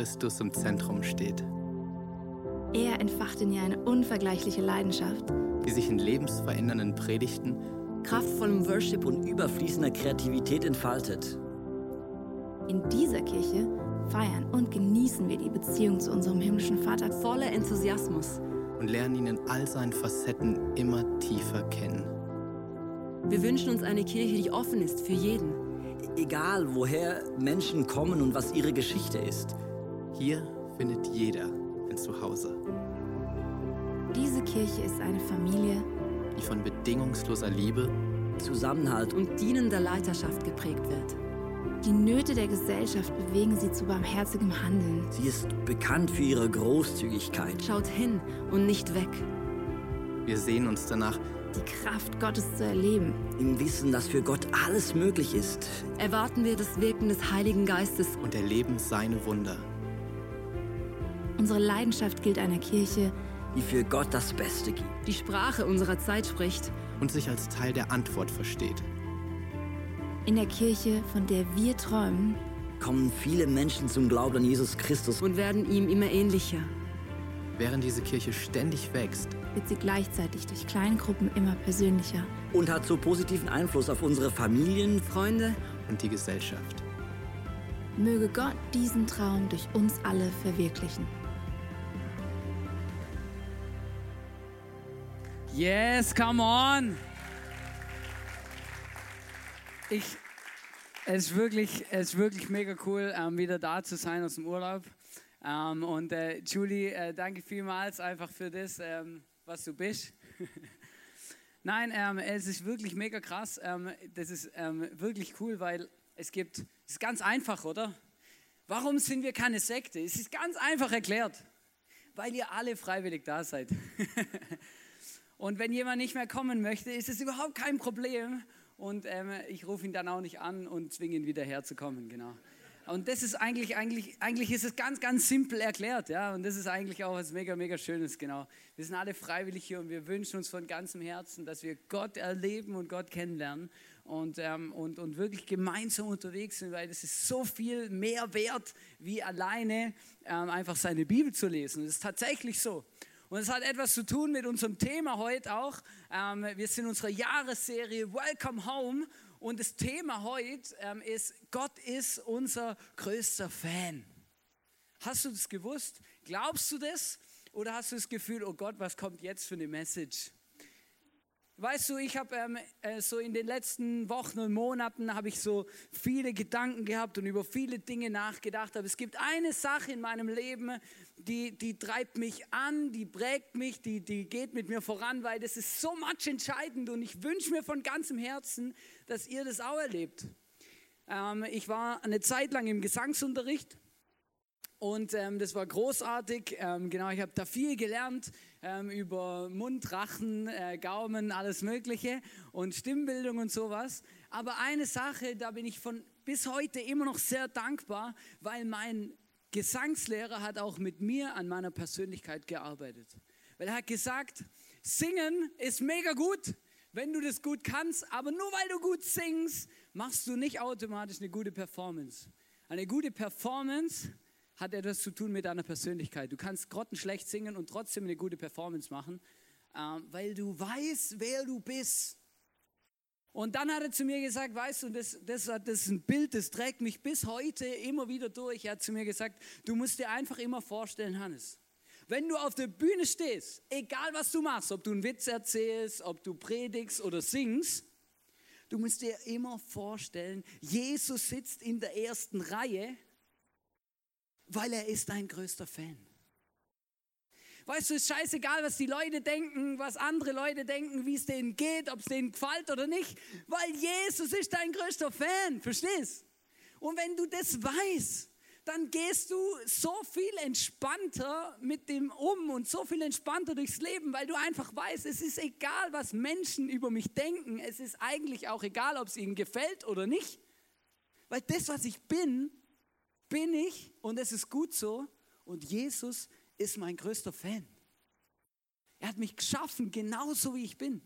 Christus im Zentrum steht, er entfacht in ihr eine unvergleichliche Leidenschaft. die sich in lebensverändernden Predigten, kraftvollem Worship und überfließender Kreativität entfaltet. In dieser Kirche feiern und genießen wir die Beziehung zu unserem himmlischen Vater voller Enthusiasmus. und lernen ihn in all seinen Facetten immer tiefer kennen. Wir wünschen uns eine Kirche, die offen ist für jeden. Egal, woher Menschen kommen und was ihre Geschichte ist. Hier findet jeder ein Zuhause, Diese Kirche ist eine Familie, die von bedingungsloser Liebe Zusammenhalt und Und dienender Leiterschaft geprägt wird. die Nöte der Gesellschaft bewegen sie zu barmherzigem Handeln. sie ist bekannt für ihre Großzügigkeit. Schaut hin und nicht weg. Wir sehen uns danach, Die Kraft Gottes zu erleben. Im Wissen, dass für Gott alles möglich ist. Erwarten wir das Wirken des Heiligen Geistes. und erleben seine Wunder. Unsere Leidenschaft gilt einer Kirche, Die für Gott das Beste gibt. Die Sprache unserer Zeit spricht. und sich als Teil der Antwort versteht. in der Kirche, von der wir träumen, Kommen viele Menschen zum Glauben an Jesus Christus. Und werden ihm immer ähnlicher. Während diese Kirche ständig wächst, wird sie gleichzeitig durch Kleingruppen immer persönlicher. Und hat so positiven Einfluss auf unsere Familien. Freunde, und die Gesellschaft. Möge Gott diesen Traum durch uns alle verwirklichen. Yes, come on! Ich, es ist wirklich, es ist wirklich mega cool, ähm, wieder da zu sein aus dem Urlaub. Ähm, und äh, Julie, äh, danke vielmals einfach für das, ähm, was du bist. Nein, ähm, es ist wirklich mega krass. Ähm, das ist ähm, wirklich cool, weil es gibt, es ist ganz einfach, oder? Warum sind wir keine Sekte? Es ist ganz einfach erklärt. Weil ihr alle freiwillig da seid. Und wenn jemand nicht mehr kommen möchte, ist es überhaupt kein Problem. Und ähm, ich rufe ihn dann auch nicht an und zwinge ihn wieder herzukommen, genau. Und das ist eigentlich, eigentlich, eigentlich ist es ganz, ganz simpel erklärt, ja. Und das ist eigentlich auch was mega, mega Schönes, genau. Wir sind alle freiwillig hier und wir wünschen uns von ganzem Herzen, dass wir Gott erleben und Gott kennenlernen und, ähm, und, und wirklich gemeinsam unterwegs sind, weil das ist so viel mehr wert, wie alleine ähm, einfach seine Bibel zu lesen. Das ist tatsächlich so. Und es hat etwas zu tun mit unserem Thema heute auch. Ähm, wir sind in unserer Jahresserie Welcome Home und das Thema heute ähm, ist, Gott ist unser größter Fan. Hast du das gewusst? Glaubst du das? Oder hast du das Gefühl, oh Gott, was kommt jetzt für eine Message? Weißt du, ich habe ähm, äh, so in den letzten Wochen und Monaten habe ich so viele Gedanken gehabt und über viele Dinge nachgedacht. Aber es gibt eine Sache in meinem Leben, die, die treibt mich an, die prägt mich, die, die geht mit mir voran, weil das ist so much entscheidend und ich wünsche mir von ganzem Herzen, dass ihr das auch erlebt. Ähm, ich war eine Zeit lang im Gesangsunterricht und ähm, das war großartig. Ähm, genau, ich habe da viel gelernt ähm, über Mund, Rachen, äh, Gaumen, alles Mögliche und Stimmbildung und sowas. Aber eine Sache, da bin ich von bis heute immer noch sehr dankbar, weil mein Gesangslehrer hat auch mit mir an meiner Persönlichkeit gearbeitet. Weil er hat gesagt, singen ist mega gut, wenn du das gut kannst, aber nur weil du gut singst, machst du nicht automatisch eine gute Performance. Eine gute Performance hat etwas zu tun mit deiner Persönlichkeit. Du kannst grottenschlecht singen und trotzdem eine gute Performance machen, ähm, weil du weißt, wer du bist. Und dann hat er zu mir gesagt, weißt du, das, das, das ist ein Bild, das trägt mich bis heute immer wieder durch. Er hat zu mir gesagt, du musst dir einfach immer vorstellen, Hannes, wenn du auf der Bühne stehst, egal was du machst, ob du einen Witz erzählst, ob du predigst oder singst, Du musst dir immer vorstellen, Jesus sitzt in der ersten Reihe, weil er ist dein größter Fan. Weißt du, ist scheißegal, was die Leute denken, was andere Leute denken, wie es denen geht, ob es denen gefällt oder nicht, weil Jesus ist dein größter Fan, verstehst? Und wenn du das weißt, dann gehst du so viel entspannter mit dem um und so viel entspannter durchs Leben, weil du einfach weißt, es ist egal, was Menschen über mich denken. Es ist eigentlich auch egal, ob es ihnen gefällt oder nicht. Weil das, was ich bin, bin ich und es ist gut so. Und Jesus ist mein größter Fan. Er hat mich geschaffen, genauso wie ich bin.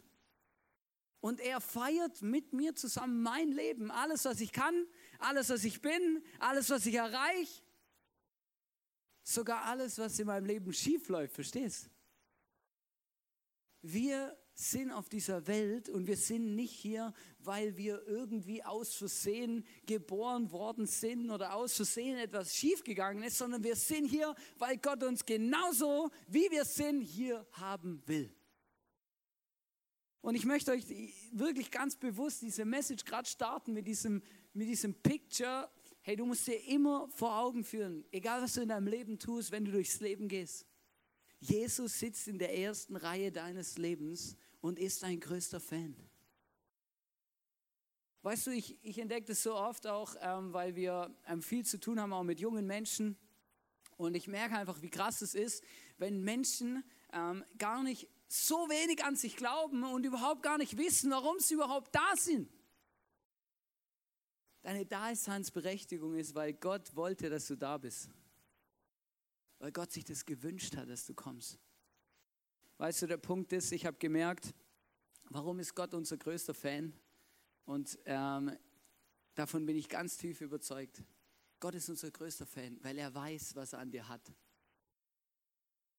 Und er feiert mit mir zusammen mein Leben, alles, was ich kann, alles, was ich bin, alles, was ich erreiche, sogar alles, was in meinem Leben schief läuft, verstehst? Wir sind auf dieser Welt und wir sind nicht hier, weil wir irgendwie aus Versehen geboren worden sind oder aus Versehen etwas schiefgegangen ist, sondern wir sind hier, weil Gott uns genauso, wie wir sind, hier haben will. Und ich möchte euch wirklich ganz bewusst diese Message gerade starten mit diesem, mit diesem Picture. Hey, du musst dir immer vor Augen führen, egal was du in deinem Leben tust, wenn du durchs Leben gehst. Jesus sitzt in der ersten Reihe deines Lebens und ist dein größter Fan. Weißt du, ich, ich entdecke das so oft auch, ähm, weil wir ähm, viel zu tun haben, auch mit jungen Menschen. Und ich merke einfach, wie krass es ist, wenn Menschen ähm, gar nicht so wenig an sich glauben und überhaupt gar nicht wissen, warum sie überhaupt da sind. Deine Daseinsberechtigung ist, weil Gott wollte, dass du da bist. Weil Gott sich das gewünscht hat, dass du kommst. Weißt du, der Punkt ist, ich habe gemerkt, warum ist Gott unser größter Fan? Und ähm, davon bin ich ganz tief überzeugt. Gott ist unser größter Fan, weil er weiß, was er an dir hat.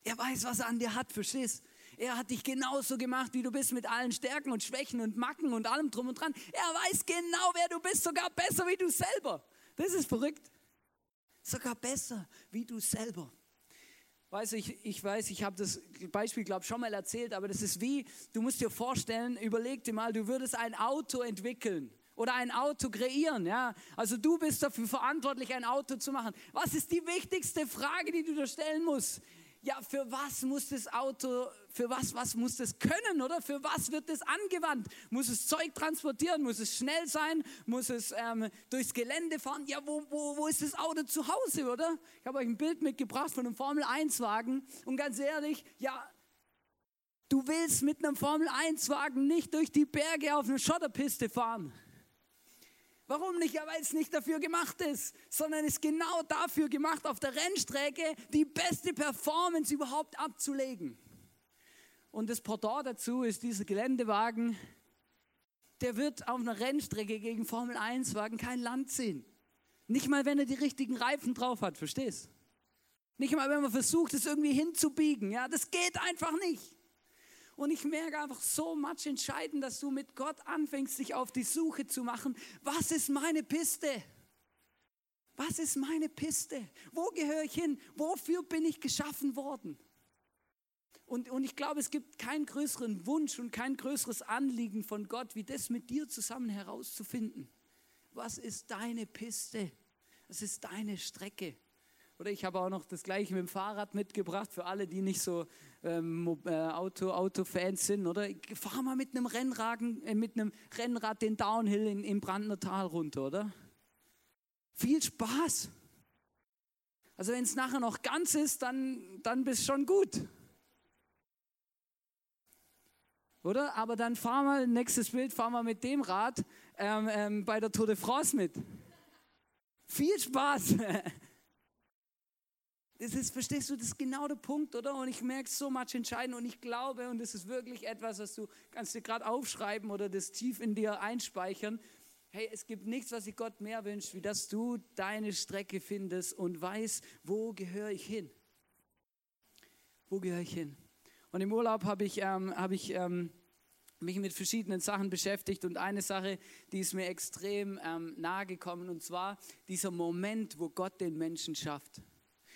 Er weiß, was er an dir hat, verstehst? Er hat dich genauso gemacht, wie du bist, mit allen Stärken und Schwächen und Macken und allem drum und dran. Er weiß genau, wer du bist, sogar besser wie du selber. Das ist verrückt. Sogar besser wie du selber. Weißt du, ich, ich weiß, ich habe das Beispiel, glaube ich, schon mal erzählt, aber das ist wie, du musst dir vorstellen, überleg dir mal, du würdest ein Auto entwickeln oder ein Auto kreieren, ja. Also du bist dafür verantwortlich, ein Auto zu machen. Was ist die wichtigste Frage, die du dir stellen musst? ja, für was muss das Auto, für was, was muss das können, oder? Für was wird das angewandt? Muss es Zeug transportieren? Muss es schnell sein? Muss es ähm, durchs Gelände fahren? Ja, wo, wo, wo ist das Auto zu Hause, oder? Ich habe euch ein Bild mitgebracht von einem Formel-1-Wagen und ganz ehrlich, ja, du willst mit einem Formel-1-Wagen nicht durch die Berge auf eine Schotterpiste fahren. Warum nicht? Ja, weil es nicht dafür gemacht ist, sondern ist genau dafür gemacht, auf der Rennstrecke die beste Performance überhaupt abzulegen. Und das Pendant dazu ist dieser Geländewagen, der wird auf einer Rennstrecke gegen Formel 1 Wagen kein Land sehen. Nicht mal, wenn er die richtigen Reifen drauf hat, verstehst? Nicht mal, wenn man versucht, es irgendwie hinzubiegen. Ja, das geht einfach nicht. Und ich merke einfach so much entscheidend, dass du mit Gott anfängst, dich auf die Suche zu machen. Was ist meine Piste? Was ist meine Piste? Wo gehöre ich hin? Wofür bin ich geschaffen worden? Und, und ich glaube, es gibt keinen größeren Wunsch und kein größeres Anliegen von Gott, wie das mit dir zusammen herauszufinden. Was ist deine Piste? Was ist deine Strecke? Oder ich habe auch noch das gleiche mit dem Fahrrad mitgebracht für alle, die nicht so ähm, äh, Auto, Autofans sind. Oder fahr mal mit einem, Rennragen, äh, mit einem Rennrad den Downhill in, im Brandner Tal runter, oder? Viel Spaß. Also wenn es nachher noch ganz ist, dann, dann bist schon gut. Oder? Aber dann fahr mal, nächstes Bild, fahr mal mit dem Rad ähm, ähm, bei der Tour de France mit. Viel Spaß. Das ist, verstehst du, das ist genau der Punkt, oder? Und ich merke so much entscheidend und ich glaube, und das ist wirklich etwas, was du kannst dir gerade aufschreiben oder das tief in dir einspeichern. Hey, es gibt nichts, was sich Gott mehr wünscht, wie dass du deine Strecke findest und weißt, wo gehöre ich hin? Wo gehöre ich hin? Und im Urlaub habe ich, ähm, hab ich ähm, mich mit verschiedenen Sachen beschäftigt und eine Sache, die ist mir extrem ähm, nahe gekommen und zwar dieser Moment, wo Gott den Menschen schafft.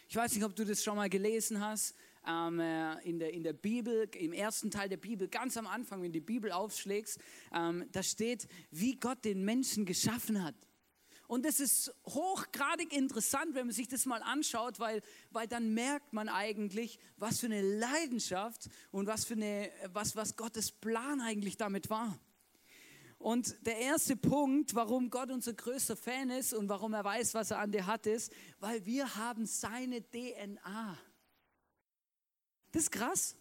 Ich weiß nicht, ob du das schon mal gelesen hast, ähm, äh, in, der, in der Bibel, im ersten Teil der Bibel, ganz am Anfang, wenn du die Bibel aufschlägst, ähm, da steht, wie Gott den Menschen geschaffen hat. Und das ist hochgradig interessant, wenn man sich das mal anschaut, weil, weil dann merkt man eigentlich, was für eine Leidenschaft und was für eine, was, was Gottes Plan eigentlich damit war. Und der erste Punkt, warum Gott unser größter Fan ist und warum er weiß, was er an dir hat, ist, weil wir haben seine DNA. Das ist krass.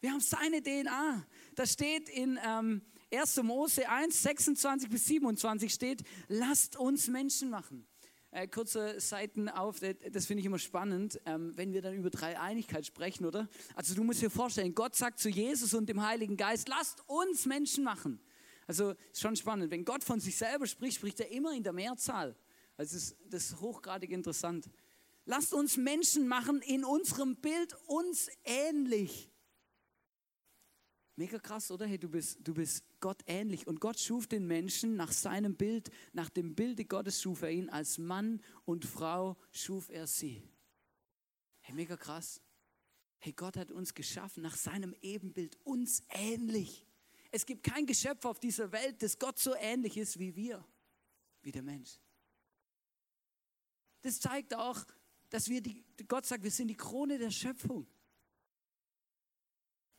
Wir haben seine DNA. Das steht in ähm, 1. Mose 1, 26 bis 27 steht, lasst uns Menschen machen. Äh, kurze Seiten auf, äh, das finde ich immer spannend, ähm, wenn wir dann über Dreieinigkeit sprechen, oder? Also du musst dir vorstellen, Gott sagt zu Jesus und dem Heiligen Geist, lasst uns Menschen machen. Also schon spannend. Wenn Gott von sich selber spricht, spricht er immer in der Mehrzahl. Also das ist, das ist hochgradig interessant. Lasst uns Menschen machen in unserem Bild uns ähnlich. Mega krass, oder? Hey, du bist, du bist Gott ähnlich. Und Gott schuf den Menschen nach seinem Bild, nach dem Bilde Gottes schuf er ihn. Als Mann und Frau schuf er sie. Hey, mega krass. Hey, Gott hat uns geschaffen nach seinem Ebenbild, uns ähnlich. Es gibt kein Geschöpf auf dieser Welt, das Gott so ähnlich ist wie wir, wie der Mensch. Das zeigt auch, dass wir die, Gott sagt, wir sind die Krone der Schöpfung.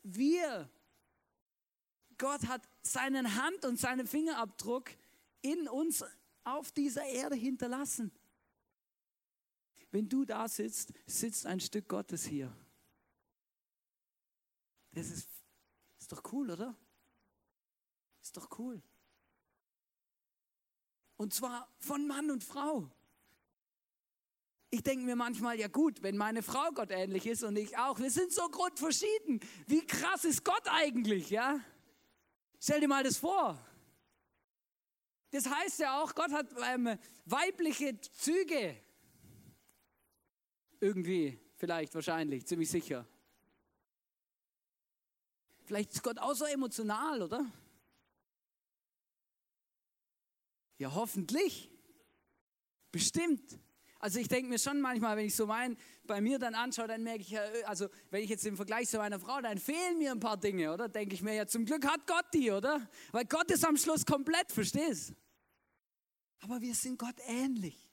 Wir, Gott hat seinen Hand und seinen Fingerabdruck in uns auf dieser Erde hinterlassen. Wenn du da sitzt, sitzt ein Stück Gottes hier. Das ist, ist doch cool, oder? Ist doch cool. Und zwar von Mann und Frau. Ich denke mir manchmal, ja gut, wenn meine Frau Gott ähnlich ist und ich auch, wir sind so grundverschieden. Wie krass ist Gott eigentlich, ja? Stell dir mal das vor. Das heißt ja auch, Gott hat ähm, weibliche Züge. Irgendwie, vielleicht, wahrscheinlich, ziemlich sicher. Vielleicht ist Gott auch so emotional, oder? Ja, hoffentlich. Bestimmt. Also ich denke mir schon manchmal, wenn ich so mein, bei mir dann anschaue, dann merke ich ja, also wenn ich jetzt im Vergleich zu meiner Frau, dann fehlen mir ein paar Dinge, oder? Denke ich mir ja, zum Glück hat Gott die, oder? Weil Gott ist am Schluss komplett, verstehst? Aber wir sind Gott ähnlich.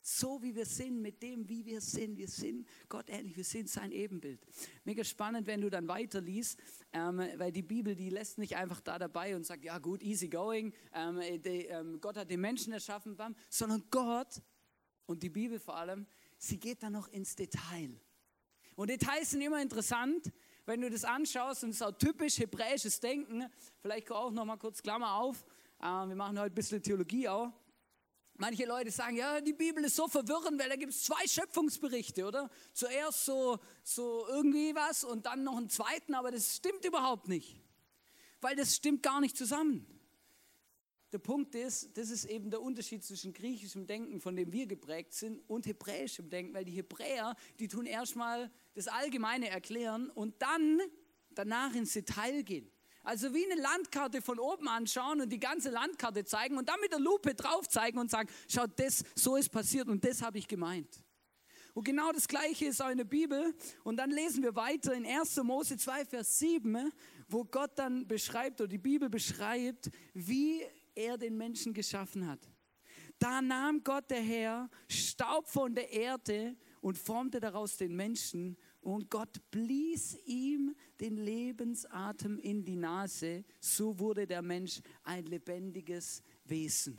So wie wir sind, mit dem, wie wir sind. Wir sind Gott ähnlich, wir sind sein Ebenbild. Mega spannend, wenn du dann weiterliest, ähm, weil die Bibel, die lässt nicht einfach da dabei und sagt, ja gut, easy going, ähm, die, ähm, Gott hat den Menschen erschaffen, bam, sondern Gott und die Bibel vor allem, sie geht dann noch ins Detail. Und Details sind immer interessant, wenn du das anschaust und es ist auch typisch hebräisches Denken. Vielleicht auch noch mal kurz Klammer auf. Ähm, wir machen heute ein bisschen Theologie auch. Manche Leute sagen, ja, die Bibel ist so verwirrend, weil da gibt es zwei Schöpfungsberichte, oder? Zuerst so, so irgendwie was und dann noch einen zweiten, aber das stimmt überhaupt nicht. Weil das stimmt gar nicht zusammen. Der Punkt ist, das ist eben der Unterschied zwischen griechischem Denken, von dem wir geprägt sind, und hebräischem Denken, weil die Hebräer, die tun erstmal das Allgemeine erklären und dann danach ins Detail gehen. Also wie eine Landkarte von oben anschauen und die ganze Landkarte zeigen und dann mit der Lupe drauf zeigen und sagen, schaut, das, so ist passiert und das habe ich gemeint. Und genau das Gleiche ist auch in der Bibel. Und dann lesen wir weiter in 1. Mose 2, Vers 7, wo Gott dann beschreibt oder die Bibel beschreibt, wie er den Menschen geschaffen hat. Da nahm Gott der Herr Staub von der Erde und formte daraus den Menschen und Gott blies ihm den Lebensatem in die Nase, so wurde der Mensch ein lebendiges Wesen.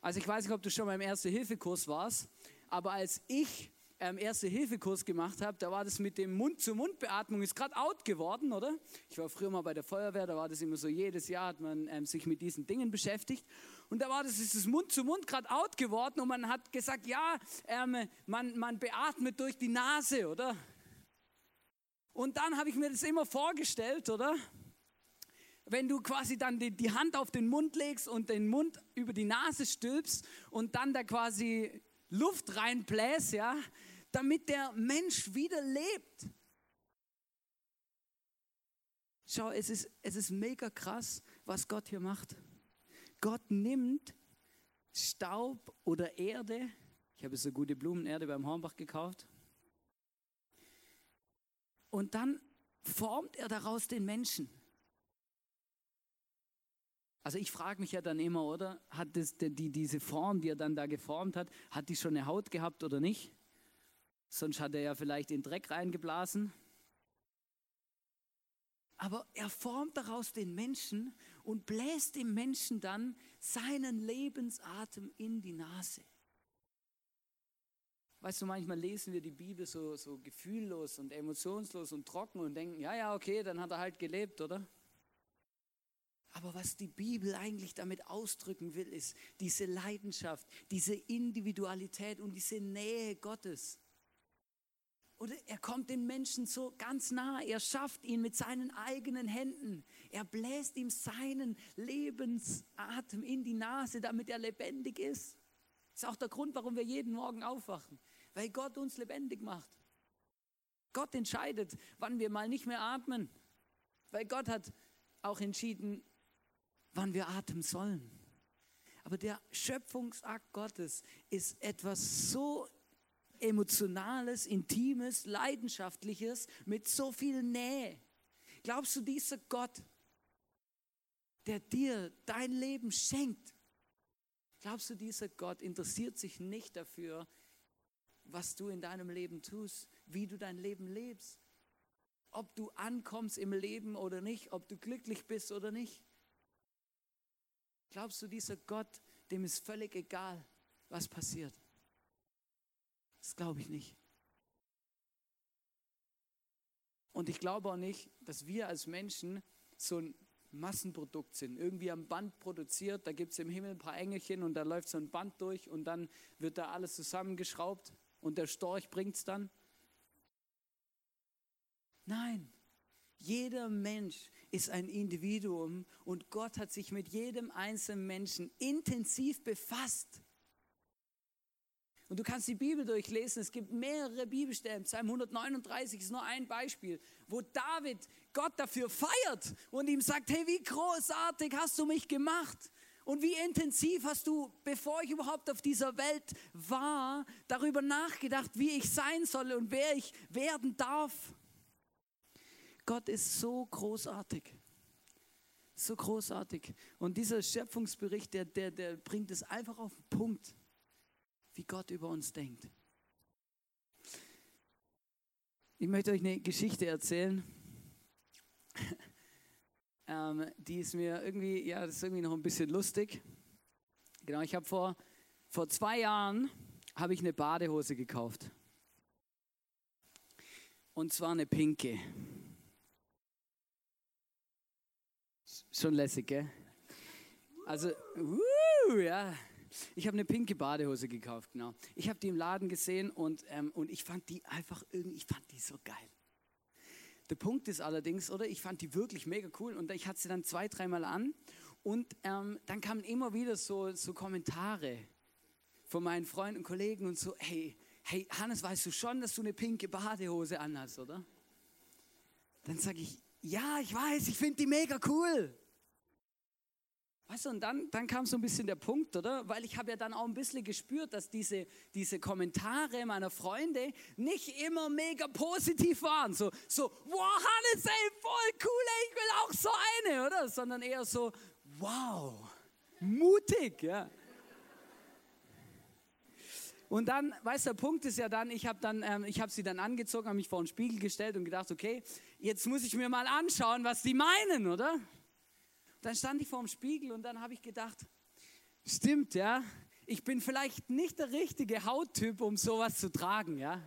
Also ich weiß nicht, ob du schon mal im Erste-Hilfe-Kurs warst, aber als ich ähm, Erste-Hilfe-Kurs gemacht habe, da war das mit dem Mund-zu-Mund-Beatmung, ist gerade out geworden, oder? Ich war früher mal bei der Feuerwehr, da war das immer so, jedes Jahr hat man ähm, sich mit diesen Dingen beschäftigt. Und da war das, ist das Mund-zu-Mund gerade out geworden und man hat gesagt, ja, ähm, man, man beatmet durch die Nase, oder? Und dann habe ich mir das immer vorgestellt, oder? wenn du quasi dann die, die, Hand auf den Mund legst und den Mund über die Nase stülpst und dann da quasi Luft reinbläst, ja, damit der Mensch wieder lebt. Schau, es ist, es ist mega krass, was Gott hier macht. Gott nimmt Staub oder Erde. Ich habe so gute Blumenerde beim Hornbach gekauft. und dann formt er daraus den Menschen. Also ich frage mich ja dann immer, oder? Hat das, die, diese Form, die er dann da geformt hat, hat die schon eine Haut gehabt oder nicht? Sonst hat er ja vielleicht den Dreck reingeblasen. Aber er formt daraus den Menschen und bläst dem Menschen dann seinen Lebensatem in die Nase. Weißt du, manchmal lesen wir die Bibel so, so gefühllos und emotionslos und trocken und denken, ja, ja, okay, dann hat er halt gelebt, oder? Aber was die Bibel eigentlich damit ausdrücken will, ist diese Leidenschaft, diese Individualität und diese Nähe Gottes. Oder er kommt den Menschen so ganz nah, er schafft ihn mit seinen eigenen Händen. Er bläst ihm seinen Lebensatem in die Nase, damit er lebendig ist. Das ist auch der Grund, warum wir jeden Morgen aufwachen, weil Gott uns lebendig macht. Gott entscheidet, wann wir mal nicht mehr atmen, weil Gott hat auch entschieden, wann wir atmen sollen. Aber der Schöpfungsakt Gottes ist etwas so Emotionales, Intimes, Leidenschaftliches mit so viel Nähe. Glaubst du, dieser Gott, der dir dein Leben schenkt, glaubst du, dieser Gott interessiert sich nicht dafür, was du in deinem Leben tust, wie du dein Leben lebst? Ob du ankommst im Leben oder nicht, ob du glücklich bist oder nicht? Glaubst du, dieser Gott, dem ist völlig egal, was passiert? Das glaube ich nicht. Und ich glaube auch nicht, dass wir als Menschen so ein Massenprodukt sind, irgendwie am Band produziert, da gibt es im Himmel ein paar Engelchen und da läuft so ein Band durch und dann wird da alles zusammengeschraubt und der Storch bringt es dann. Nein, jeder Mensch ist ein Individuum und Gott hat sich mit jedem einzelnen Menschen intensiv befasst. Und du kannst die Bibel durchlesen, es gibt mehrere Bibelstellen. Psalm 139 ist nur ein Beispiel, wo David Gott dafür feiert und ihm sagt, hey, wie großartig hast du mich gemacht. Und wie intensiv hast du, bevor ich überhaupt auf dieser Welt war, darüber nachgedacht, wie ich sein soll und wer ich werden darf. Gott ist so großartig. So großartig. Und dieser Schöpfungsbericht, der, der, der bringt es einfach auf den Punkt, wie Gott über uns denkt. Ich möchte euch eine Geschichte erzählen. ähm, die ist mir irgendwie, ja, das ist irgendwie noch ein bisschen lustig. Genau, ich habe vor, vor zwei Jahren habe ich eine Badehose gekauft. Und zwar eine pinke. Schon lässig, gell? Also, uh, ja. Ich habe eine pinke Badehose gekauft, genau. Ich habe die im Laden gesehen und, ähm, und ich fand die einfach irgendwie, ich fand die so geil. Der Punkt ist allerdings, oder? Ich fand die wirklich mega cool und ich hatte sie dann zwei, dreimal an und ähm, dann kamen immer wieder so, so Kommentare von meinen Freunden und Kollegen und so, hey, hey, Hannes, weißt du schon, dass du eine pinke Badehose anhast, oder? Dann sage ich, ja, ich weiß, ich finde die mega cool. Weißt du, und dann, dann kam so ein bisschen der Punkt, oder? Weil ich habe ja dann auch ein bisschen gespürt, dass diese, diese Kommentare meiner Freunde nicht immer mega positiv waren. So, so wow, Hannes, ey, voll cool, ey, ich will auch so eine, oder? Sondern eher so, wow, mutig, ja. Und dann, weißt du, der Punkt ist ja dann, ich habe ähm, habe sie dann angezogen, habe mich vor den Spiegel gestellt und gedacht, okay, jetzt muss ich mir mal anschauen, was die meinen, oder? Dann stand ich vor dem Spiegel und dann habe ich gedacht, stimmt, ja, ich bin vielleicht nicht der richtige Hauttyp, um sowas zu tragen, ja.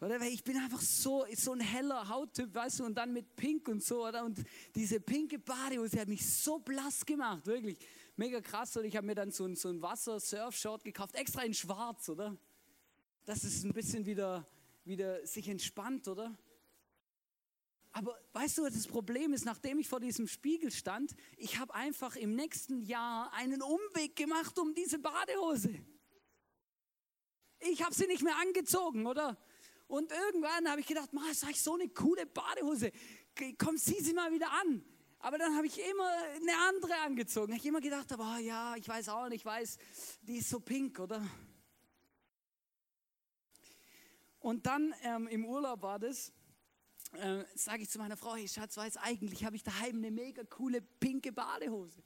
Oder? Weil ich bin einfach so, so ein heller Hauttyp, weißt du, und dann mit Pink und so, oder? Und diese pinke Badehose hat mich so blass gemacht, wirklich. Mega krass. Und ich habe mir dann so ein, so ein Wasser-Surf-Short gekauft, extra in schwarz, oder? Dass es ein bisschen wieder, wieder sich entspannt, oder? Aber weißt du, das Problem ist, nachdem ich vor diesem Spiegel stand, ich habe einfach im nächsten Jahr einen Umweg gemacht um diese Badehose. Ich habe sie nicht mehr angezogen, oder? Und irgendwann habe ich gedacht, Ma, ist eigentlich so eine coole Badehose. Komm, zieh sie mal wieder an. Aber dann habe ich immer eine andere angezogen. Ich immer gedacht, aber oh, ja, ich weiß auch nicht, ich weiß, die ist so pink, oder? Und dann ähm, im Urlaub war das, äh, sage ich zu meiner Frau, hey Schatz, weiß eigentlich, habe ich daheim eine mega coole pinke Badehose.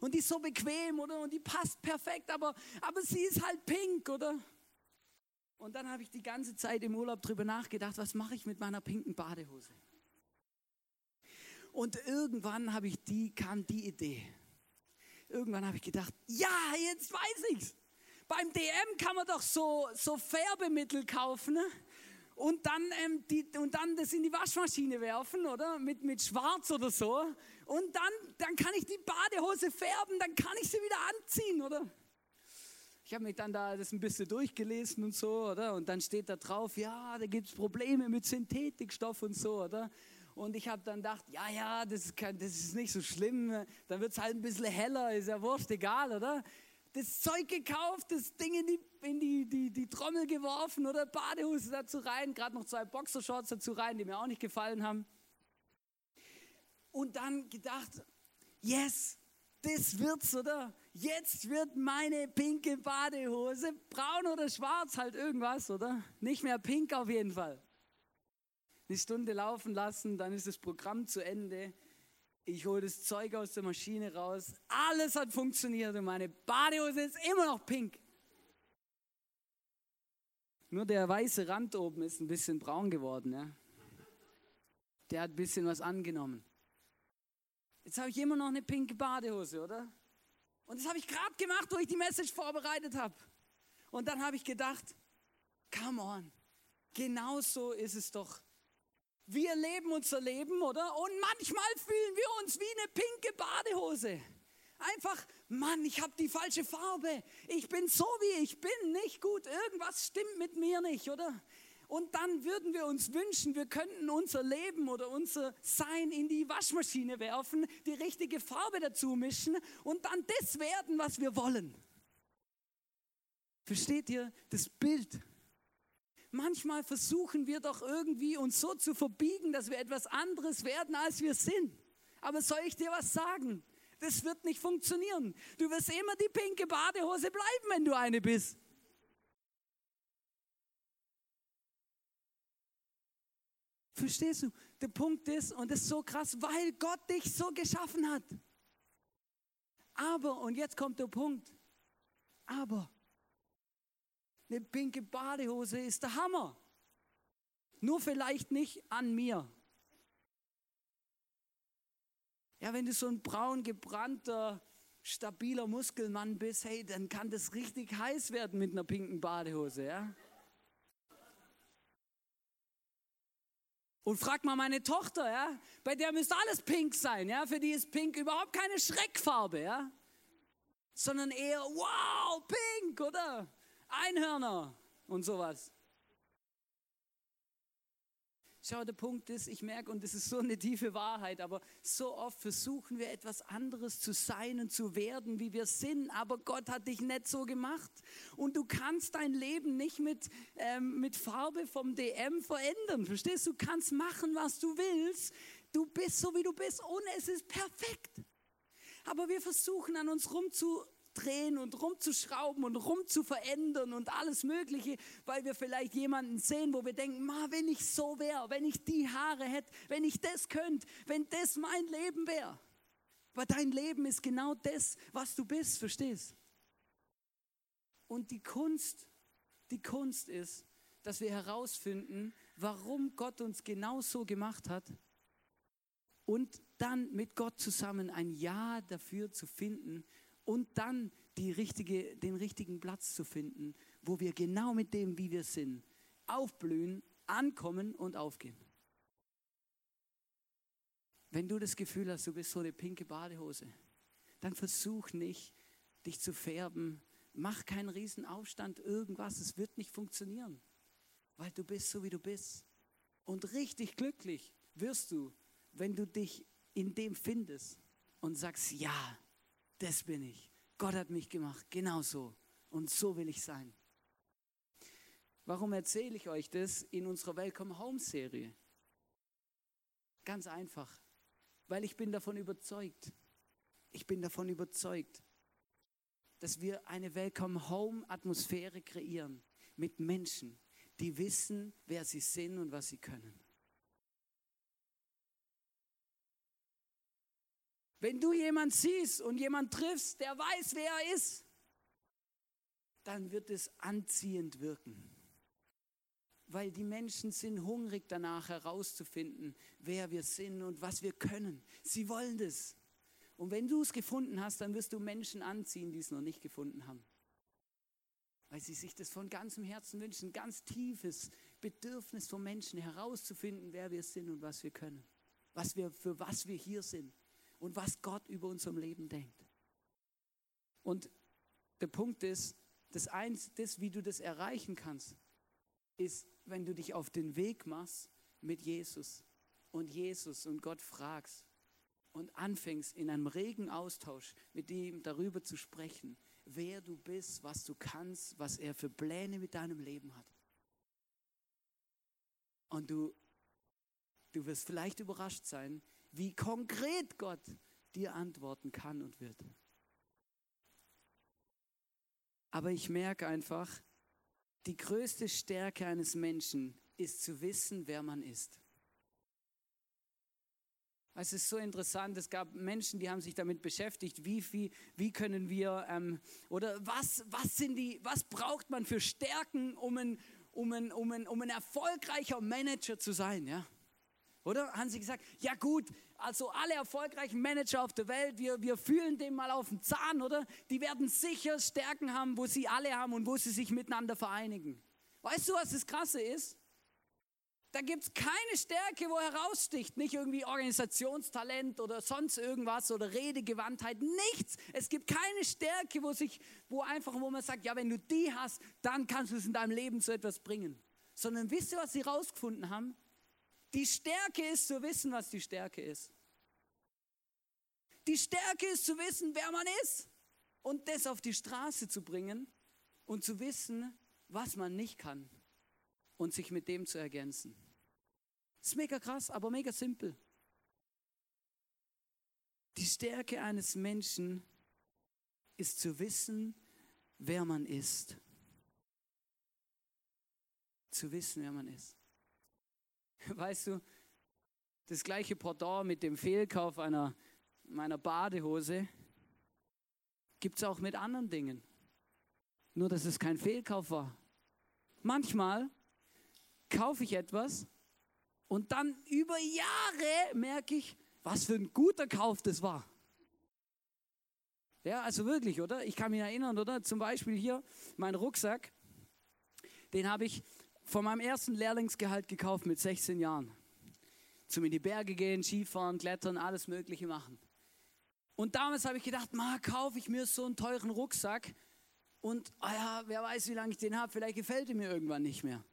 Und die ist so bequem, oder? Und die passt perfekt, aber, aber sie ist halt pink, oder? Und dann habe ich die ganze Zeit im Urlaub drüber nachgedacht, was mache ich mit meiner pinken Badehose? Und irgendwann habe ich die, kam die Idee. Irgendwann habe ich gedacht, ja, jetzt weiß ich's. Beim DM kann man doch so, so Färbemittel kaufen ne? Und, dann, ähm, die, und dann das in die Waschmaschine werfen, oder? Mit, mit Schwarz oder so. Und dann, dann kann ich die Badehose färben, dann kann ich sie wieder anziehen, oder? Ich habe mich dann da das ein bisschen durchgelesen und so, oder? Und dann steht da drauf, ja, da gibt es Probleme mit Synthetikstoff und so, oder? Und ich habe dann gedacht, ja, ja, das ist, kein, das ist nicht so schlimm, dann wird es halt ein bisschen heller, ist ja wurscht, egal, oder? Das Zeug gekauft, das Ding in die, in die, die, die Trommel geworfen, oder? Badehose dazu rein, gerade noch zwei Boxershorts dazu rein, die mir auch nicht gefallen haben. Und dann gedacht, yes, das wird's, oder? Jetzt wird meine pinke Badehose braun oder schwarz, halt irgendwas, oder? Nicht mehr pink auf jeden Fall. Eine Stunde laufen lassen, dann ist das Programm zu Ende. Ich hole das Zeug aus der Maschine raus. Alles hat funktioniert und meine Badehose ist immer noch pink. Nur der weiße Rand oben ist ein bisschen braun geworden. Ja? Der hat ein bisschen was angenommen. Jetzt habe ich immer noch eine pinke Badehose, oder? Und das habe ich gerade gemacht, wo ich die Message vorbereitet habe. Und dann habe ich gedacht, come on, genau so ist es doch. Wir leben unser Leben, oder? Und manchmal fühlen wir uns wie eine pinke Badehose. Einfach, Mann, ich habe die falsche Farbe. Ich bin so, wie ich bin, nicht gut. Irgendwas stimmt mit mir nicht, oder? Und dann würden wir uns wünschen, wir könnten unser Leben oder unser Sein in die Waschmaschine werfen, die richtige Farbe dazu mischen und dann das werden, was wir wollen. Versteht ihr das Bild? Manchmal versuchen wir doch irgendwie uns so zu verbiegen, dass wir etwas anderes werden, als wir sind. Aber soll ich dir was sagen? Das wird nicht funktionieren. Du wirst immer die pinke Badehose bleiben, wenn du eine bist. Verstehst du? Der Punkt ist, und das ist so krass, weil Gott dich so geschaffen hat. Aber, und jetzt kommt der Punkt, aber eine pinke Badehose ist der Hammer. Nur vielleicht nicht an mir. Ja, wenn du so ein braun gebrannter, stabiler Muskelmann bist, hey, dann kann das richtig heiß werden mit einer pinken Badehose, ja? Und frag mal meine Tochter, ja, bei der müsste alles pink sein, ja, für die ist pink überhaupt keine Schreckfarbe, ja, sondern eher, wow, pink, oder? Einhörner und sowas. Schau, der Punkt ist, ich merke, und das ist so eine tiefe Wahrheit, aber so oft versuchen wir etwas anderes zu sein und zu werden, wie wir sind, aber Gott hat dich nicht so gemacht. Und du kannst dein Leben nicht mit, ähm, mit Farbe vom DM verändern. Verstehst du? Du kannst machen, was du willst. Du bist so, wie du bist und es ist perfekt. Aber wir versuchen an uns rumzu rumzudrehen und rumzuschrauben und rumzuverändern und alles Mögliche, weil wir vielleicht jemanden sehen, wo wir denken, ma, wenn ich so wäre, wenn ich die Haare hätte, wenn ich das könnte, wenn das mein Leben wäre. Aber dein Leben ist genau das, was du bist, verstehst? Und die Kunst, die Kunst ist, dass wir herausfinden, warum Gott uns genau so gemacht hat und dann mit Gott zusammen ein Ja dafür zu finden, und dann richtige, den richtigen Platz zu finden, wo wir genau mit dem, wie wir sind, aufblühen, ankommen und aufgehen. Wenn du das Gefühl hast, du bist so eine pinke Badehose, dann versuch nicht, dich zu färben. Mach keinen Riesenaufstand, irgendwas. Es wird nicht funktionieren, weil du bist so, wie du bist. Und richtig glücklich wirst du, wenn du dich in dem findest und sagst, ja, das bin ich. Gott hat mich gemacht, genau so. Und so will ich sein. Warum erzähle ich euch das in unserer Welcome Home Serie? Ganz einfach, weil ich bin davon überzeugt, ich bin davon überzeugt, dass wir eine Welcome Home Atmosphäre kreieren mit Menschen, die wissen, wer sie sind und was sie können. Wenn du jemand siehst und jemand triffst, der weiß, wer er ist, dann wird es anziehend wirken. Weil die Menschen sind hungrig danach herauszufinden, wer wir sind und was wir können. Sie wollen das. Und wenn du es gefunden hast, dann wirst du Menschen anziehen, die es noch nicht gefunden haben. Weil sie sich das von ganzem Herzen wünschen, ganz tiefes Bedürfnis von Menschen herauszufinden, wer wir sind und was wir können. Was wir, für was wir hier sind und was Gott über unserem Leben denkt. Und der Punkt ist, das eins, das, wie du das erreichen kannst, ist, wenn du dich auf den Weg machst mit Jesus und Jesus und Gott fragst und anfängst in einem regen Austausch mit ihm darüber zu sprechen, wer du bist, was du kannst, was er für Pläne mit deinem Leben hat. Und du, du wirst vielleicht überrascht sein, wie konkret Gott dir antworten kann und wird. Aber ich merke einfach, die größte Stärke eines Menschen ist zu wissen, wer man ist. Es ist so interessant, es gab Menschen, die haben sich damit beschäftigt, wie viel, wie können wir, ähm, oder was, was sind die, was braucht man für Stärken, um ein, um ein, um ein, um ein erfolgreicher Manager zu sein, ja? Oder? Haben sie gesagt, ja gut, also alle erfolgreichen Manager auf der Welt, wir, wir fühlen dem mal auf den Zahn, oder? Die werden sicher Stärken haben, wo sie alle haben und wo sie sich miteinander vereinigen. Weißt du, was das Krasse ist? Da gibt es keine Stärke, wo heraussticht. Nicht irgendwie Organisationstalent oder sonst irgendwas oder Redegewandtheit. Nichts. Es gibt keine Stärke, wo, sich, wo einfach, wo man sagt, ja, wenn du die hast, dann kannst du es in deinem Leben zu etwas bringen. Sondern wisst ihr, was sie herausgefunden haben? Die Stärke ist zu wissen, was die Stärke ist. Die Stärke ist zu wissen, wer man ist und das auf die Straße zu bringen und zu wissen, was man nicht kann und sich mit dem zu ergänzen. Das ist mega krass, aber mega simpel. Die Stärke eines Menschen ist zu wissen, wer man ist. Zu wissen, wer man ist. Weißt du, das gleiche Pendant mit dem Fehlkauf einer, meiner Badehose gibt es auch mit anderen Dingen. Nur, dass es kein Fehlkauf war. Manchmal kaufe ich etwas und dann über Jahre merke ich, was für ein guter Kauf das war. Ja, also wirklich, oder? Ich kann mich erinnern, oder? Zum Beispiel hier, mein Rucksack, den habe ich von meinem ersten Lehrlingsgehalt gekauft mit 16 Jahren. Zum in die Berge gehen, Skifahren, Klettern, alles Mögliche machen. Und damals habe ich gedacht, ma, kaufe ich mir so einen teuren Rucksack und, oh ja, wer weiß, wie lange ich den habe, vielleicht gefällt er mir irgendwann nicht mehr.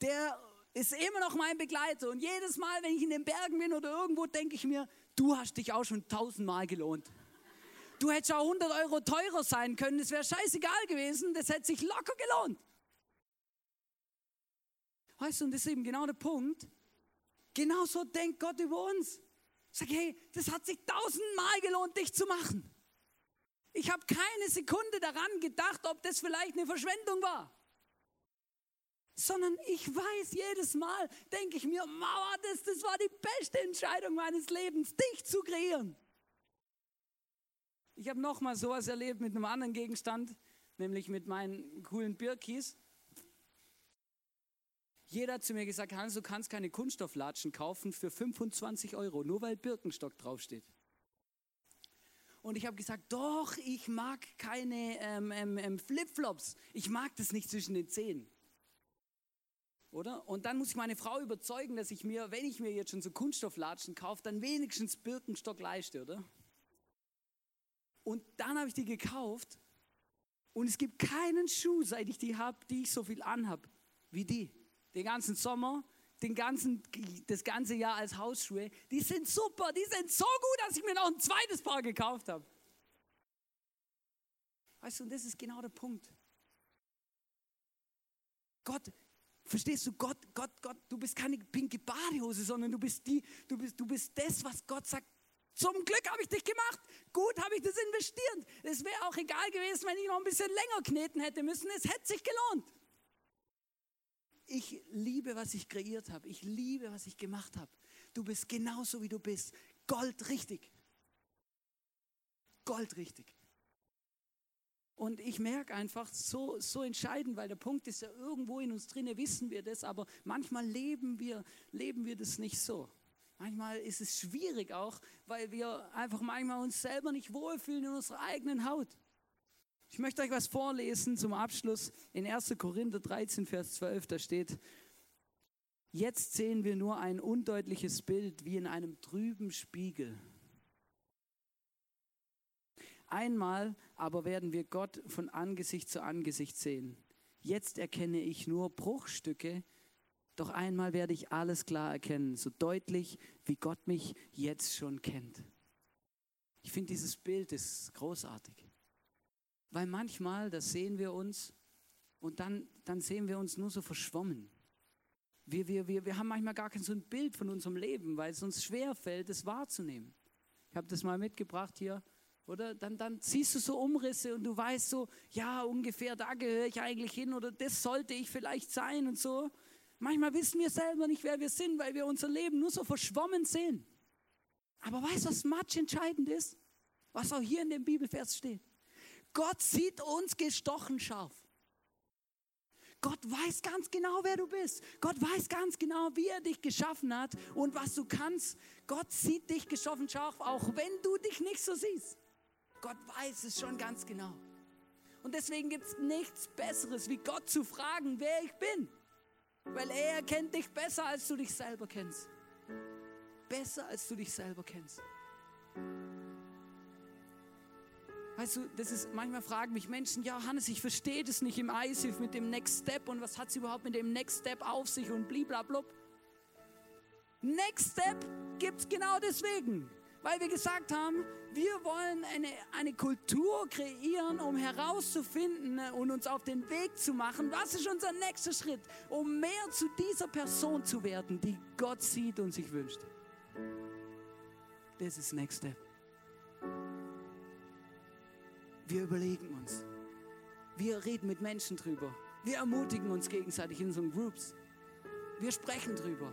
Der ist immer noch mein Begleiter und jedes Mal, wenn ich in den Bergen bin oder irgendwo, denke ich mir, du hast dich auch schon tausendmal gelohnt. Du hättest auch 100 Euro teurer sein können, das wäre scheißegal gewesen, das hätte sich locker gelohnt. Weißt du, und das ist eben genau der Punkt. Genau so denkt Gott über uns. Sag, hey, das hat sich tausendmal gelohnt, dich zu machen. Ich habe keine Sekunde daran gedacht, ob das vielleicht eine Verschwendung war. Sondern ich weiß jedes Mal, denke ich mir, Mauer, das, das war die beste Entscheidung meines Lebens, dich zu kreieren. Ich habe nochmal sowas erlebt mit einem anderen Gegenstand, nämlich mit meinen coolen Birkis. Jeder hat zu mir gesagt, Hans, du kannst keine Kunststofflatschen kaufen für 25 Euro, nur weil Birkenstock draufsteht. Und ich habe gesagt, doch, ich mag keine ähm, ähm, ähm, Flipflops. Ich mag das nicht zwischen den Zehen. Oder? Und dann muss ich meine Frau überzeugen, dass ich mir, wenn ich mir jetzt schon so Kunststofflatschen kaufe, dann wenigstens Birkenstock leiste, oder? Und dann habe ich die gekauft und es gibt keinen Schuh, seit ich die habe, die ich so viel anhab wie die den ganzen Sommer, den ganzen, das ganze Jahr als Hausschuhe. Die sind super, die sind so gut, dass ich mir noch ein zweites Paar gekauft habe. Weißt du, und das ist genau der Punkt. Gott, verstehst du, Gott, Gott, Gott, du bist keine pinke Badehose, sondern du bist die, du bist, du bist das, was Gott sagt. Zum Glück habe ich dich gemacht. Gut habe ich das investiert. Es wäre auch egal gewesen, wenn ich noch ein bisschen länger kneten hätte müssen. Es hätte sich gelohnt. Ich liebe, was ich kreiert habe. Ich liebe, was ich gemacht habe. Du bist genauso, wie du bist. Goldrichtig. Goldrichtig. Und ich merke einfach, so, so entscheidend, weil der Punkt ist ja irgendwo in uns drin, wissen wir das, aber manchmal leben wir, leben wir das nicht so. Manchmal ist es schwierig auch, weil wir einfach manchmal uns selber nicht wohlfühlen in unserer eigenen Haut. Ich möchte euch was vorlesen zum Abschluss. In 1. Korinther 13, Vers 12, da steht, jetzt sehen wir nur ein undeutliches Bild wie in einem trüben Spiegel. Einmal aber werden wir Gott von Angesicht zu Angesicht sehen. Jetzt erkenne ich nur Bruchstücke, doch einmal werde ich alles klar erkennen, so deutlich, wie Gott mich jetzt schon kennt. Ich finde dieses Bild ist großartig. Weil manchmal, das sehen wir uns und dann, dann sehen wir uns nur so verschwommen. Wir, wir, wir, wir haben manchmal gar kein so ein Bild von unserem Leben, weil es uns schwer fällt, es wahrzunehmen. Ich habe das mal mitgebracht hier, oder? Dann, dann siehst du so Umrisse und du weißt so, ja, ungefähr da gehöre ich eigentlich hin oder das sollte ich vielleicht sein und so. Manchmal wissen wir selber nicht, wer wir sind, weil wir unser Leben nur so verschwommen sehen. Aber weißt du, was match entscheidend ist? Was auch hier in dem Bibelvers steht. Gott sieht uns gestochen scharf. Gott weiß ganz genau, wer du bist. Gott weiß ganz genau, wie er dich geschaffen hat und was du kannst. Gott sieht dich gestochen scharf, auch wenn du dich nicht so siehst. Gott weiß es schon ganz genau. Und deswegen gibt es nichts Besseres, wie Gott zu fragen, wer ich bin. Weil er kennt dich besser, als du dich selber kennst. Besser, als du dich selber kennst. Weißt du, das ist, manchmal fragen mich Menschen, ja Hannes, ich verstehe das nicht im ISIF mit dem Next Step und was hat es überhaupt mit dem Next Step auf sich und bliblablub. Next Step gibt es genau deswegen, weil wir gesagt haben, wir wollen eine, eine Kultur kreieren, um herauszufinden und uns auf den Weg zu machen, was ist unser nächster Schritt, um mehr zu dieser Person zu werden, die Gott sieht und sich wünscht. Das ist Next Step. Wir überlegen uns. Wir reden mit Menschen drüber. Wir ermutigen uns gegenseitig in unseren Groups. Wir sprechen drüber.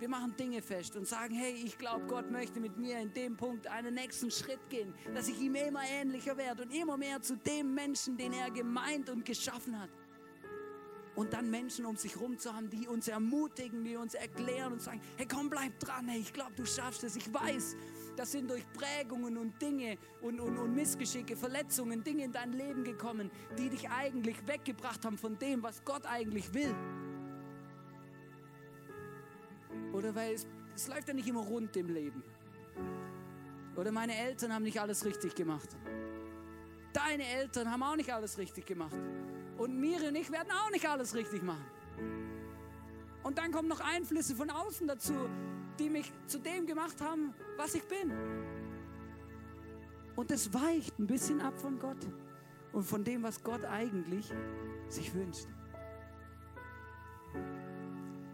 Wir machen Dinge fest und sagen, hey, ich glaube, Gott möchte mit mir in dem Punkt einen nächsten Schritt gehen, dass ich ihm immer ähnlicher werde und immer mehr zu dem Menschen, den er gemeint und geschaffen hat. Und dann Menschen um sich herum zu haben, die uns ermutigen, die uns erklären und sagen, hey komm, bleib dran, hey, ich glaube, du schaffst es. Ich weiß, das sind durch Prägungen und Dinge und, und, und Missgeschicke, Verletzungen, Dinge in dein Leben gekommen, die dich eigentlich weggebracht haben von dem, was Gott eigentlich will. Oder weil es, es läuft ja nicht immer rund im Leben. Oder meine Eltern haben nicht alles richtig gemacht. Deine Eltern haben auch nicht alles richtig gemacht. Und Miri und ich werden auch nicht alles richtig machen. Und dann kommen noch Einflüsse von außen dazu, die mich zu dem gemacht haben, was ich bin. Und es weicht ein bisschen ab von Gott und von dem, was Gott eigentlich sich wünscht.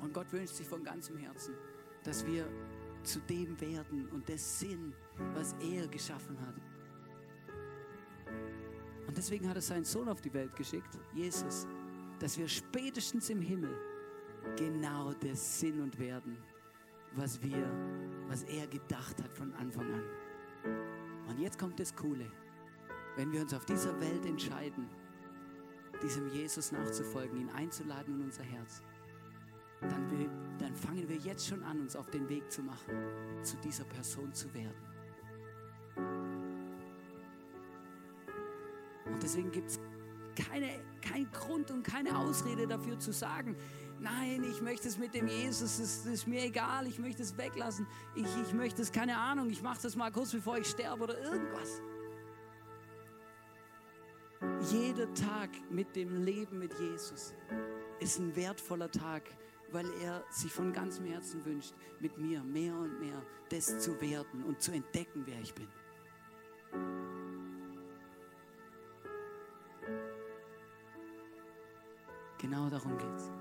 Und Gott wünscht sich von ganzem Herzen, dass wir zu dem werden und das sind, was er geschaffen hat. Und deswegen hat er seinen Sohn auf die Welt geschickt, Jesus, dass wir spätestens im Himmel genau das sind und werden, was wir, was er gedacht hat von Anfang an. Und jetzt kommt das Coole. Wenn wir uns auf dieser Welt entscheiden, diesem Jesus nachzufolgen, ihn einzuladen in unser Herz, dann, will, dann fangen wir jetzt schon an, uns auf den Weg zu machen, zu dieser Person zu werden. Und deswegen gibt es keine, keinen Grund und keine Ausrede dafür zu sagen, nein, ich möchte es mit dem Jesus, das ist mir egal, ich möchte es weglassen, ich, ich möchte es, keine Ahnung, ich mache das mal kurz bevor ich sterbe oder irgendwas. Jeder Tag mit dem Leben mit Jesus ist ein wertvoller Tag, weil er sich von ganzem Herzen wünscht, mit mir mehr und mehr das zu werden und zu entdecken, wer ich bin. Genau darum geht's.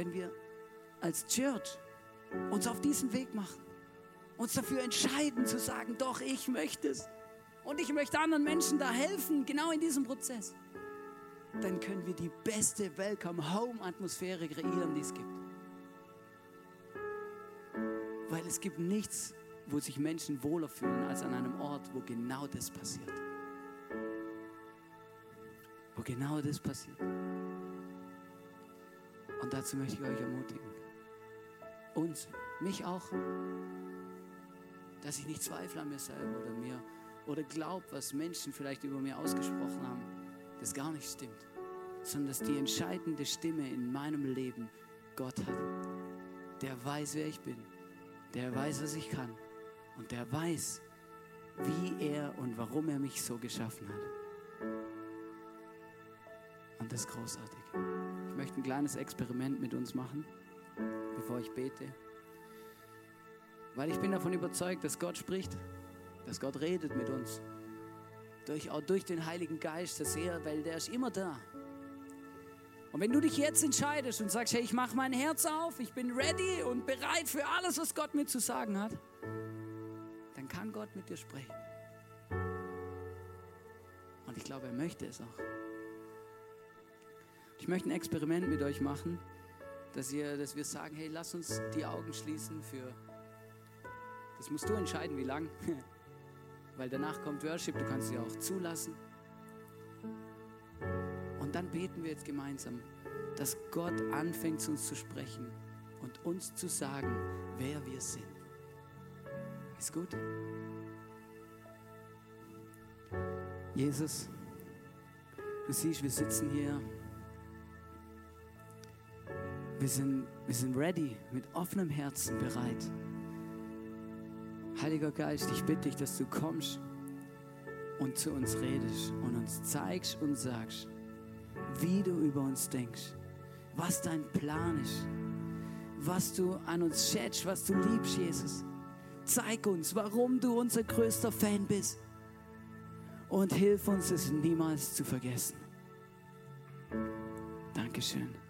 Wenn wir als Church uns auf diesen Weg machen, uns dafür entscheiden zu sagen, doch, ich möchte es. Und ich möchte anderen Menschen da helfen, genau in diesem Prozess dann können wir die beste Welcome-Home-Atmosphäre kreieren, die es gibt. Weil es gibt nichts, wo sich Menschen wohler fühlen, als an einem Ort, wo genau das passiert. Wo genau das passiert. Und dazu möchte ich euch ermutigen. Uns, mich auch. Dass ich nicht zweifle an mir selber oder mir oder glaube, was Menschen vielleicht über mir ausgesprochen haben, das gar nicht stimmt. Sondern dass die entscheidende Stimme in meinem Leben Gott hat. Der weiß, wer ich bin. Der weiß, was ich kann. Und der weiß, wie er und warum er mich so geschaffen hat. Und das ist großartig. Möchte ein kleines Experiment mit uns machen, bevor ich bete. Weil ich bin davon überzeugt, dass Gott spricht, dass Gott redet mit uns. Durch, auch durch den Heiligen Geist, dass er, weil der ist immer da. Und wenn du dich jetzt entscheidest und sagst, hey, ich mache mein Herz auf, ich bin ready und bereit für alles, was Gott mir zu sagen hat, dann kann Gott mit dir sprechen. Und ich glaube, er möchte es auch. Ich möchte ein Experiment mit euch machen, dass, ihr, dass wir sagen, hey, lass uns die Augen schließen für, das musst du entscheiden, wie lang, weil danach kommt Worship, du kannst sie auch zulassen. Und dann beten wir jetzt gemeinsam, dass Gott anfängt zu uns zu sprechen und uns zu sagen, wer wir sind. Ist gut? Jesus, du siehst, wir sitzen hier. Wir sind, wir sind ready, mit offenem Herzen bereit. Heiliger Geist, ich bitte dich, dass du kommst und zu uns redest und uns zeigst und sagst, wie du über uns denkst, was dein Plan ist, was du an uns schätzt, was du liebst, Jesus. Zeig uns, warum du unser größter Fan bist und hilf uns, es niemals zu vergessen. Dankeschön.